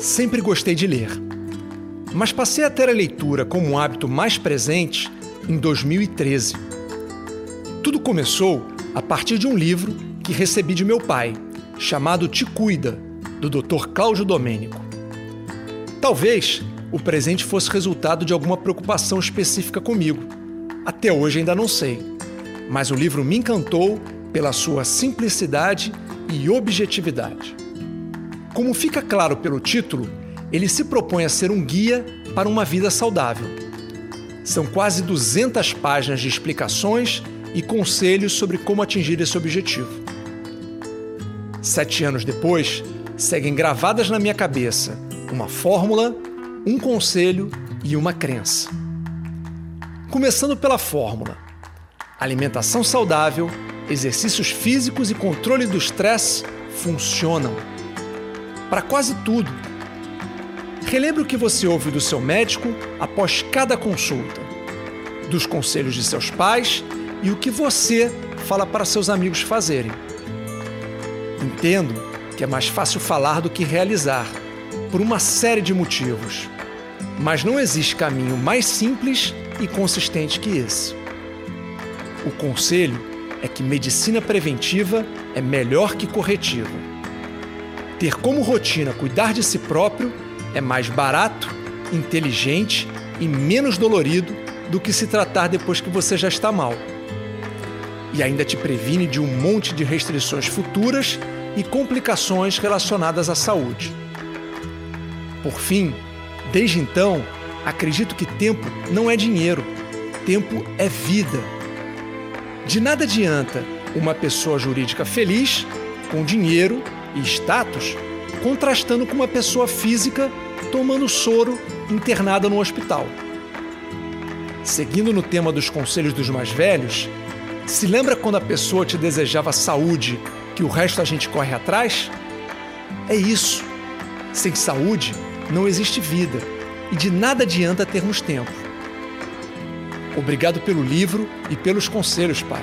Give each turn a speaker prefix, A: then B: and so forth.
A: Sempre gostei de ler, mas passei a ter a leitura como um hábito mais presente em 2013. Tudo começou a partir de um livro que recebi de meu pai, chamado Te Cuida, do Dr. Cláudio Domênico. Talvez o presente fosse resultado de alguma preocupação específica comigo. Até hoje ainda não sei. Mas o livro me encantou pela sua simplicidade e objetividade. Como fica claro pelo título, ele se propõe a ser um guia para uma vida saudável. São quase 200 páginas de explicações e conselhos sobre como atingir esse objetivo. Sete anos depois, seguem gravadas na minha cabeça uma fórmula, um conselho e uma crença. Começando pela fórmula: alimentação saudável, exercícios físicos e controle do estresse funcionam. Para quase tudo. Relembre o que você ouve do seu médico após cada consulta, dos conselhos de seus pais e o que você fala para seus amigos fazerem. Entendo que é mais fácil falar do que realizar, por uma série de motivos. Mas não existe caminho mais simples e consistente que esse. O conselho é que medicina preventiva é melhor que corretiva. Ter como rotina cuidar de si próprio é mais barato, inteligente e menos dolorido do que se tratar depois que você já está mal. E ainda te previne de um monte de restrições futuras e complicações relacionadas à saúde. Por fim, desde então, acredito que tempo não é dinheiro, tempo é vida. De nada adianta uma pessoa jurídica feliz, com dinheiro e status, contrastando com uma pessoa física tomando soro internada no hospital. Seguindo no tema dos conselhos dos mais velhos, se lembra quando a pessoa te desejava saúde que o resto a gente corre atrás? É isso. Sem saúde, não existe vida e de nada adianta termos tempo. Obrigado pelo livro e pelos conselhos, Pai.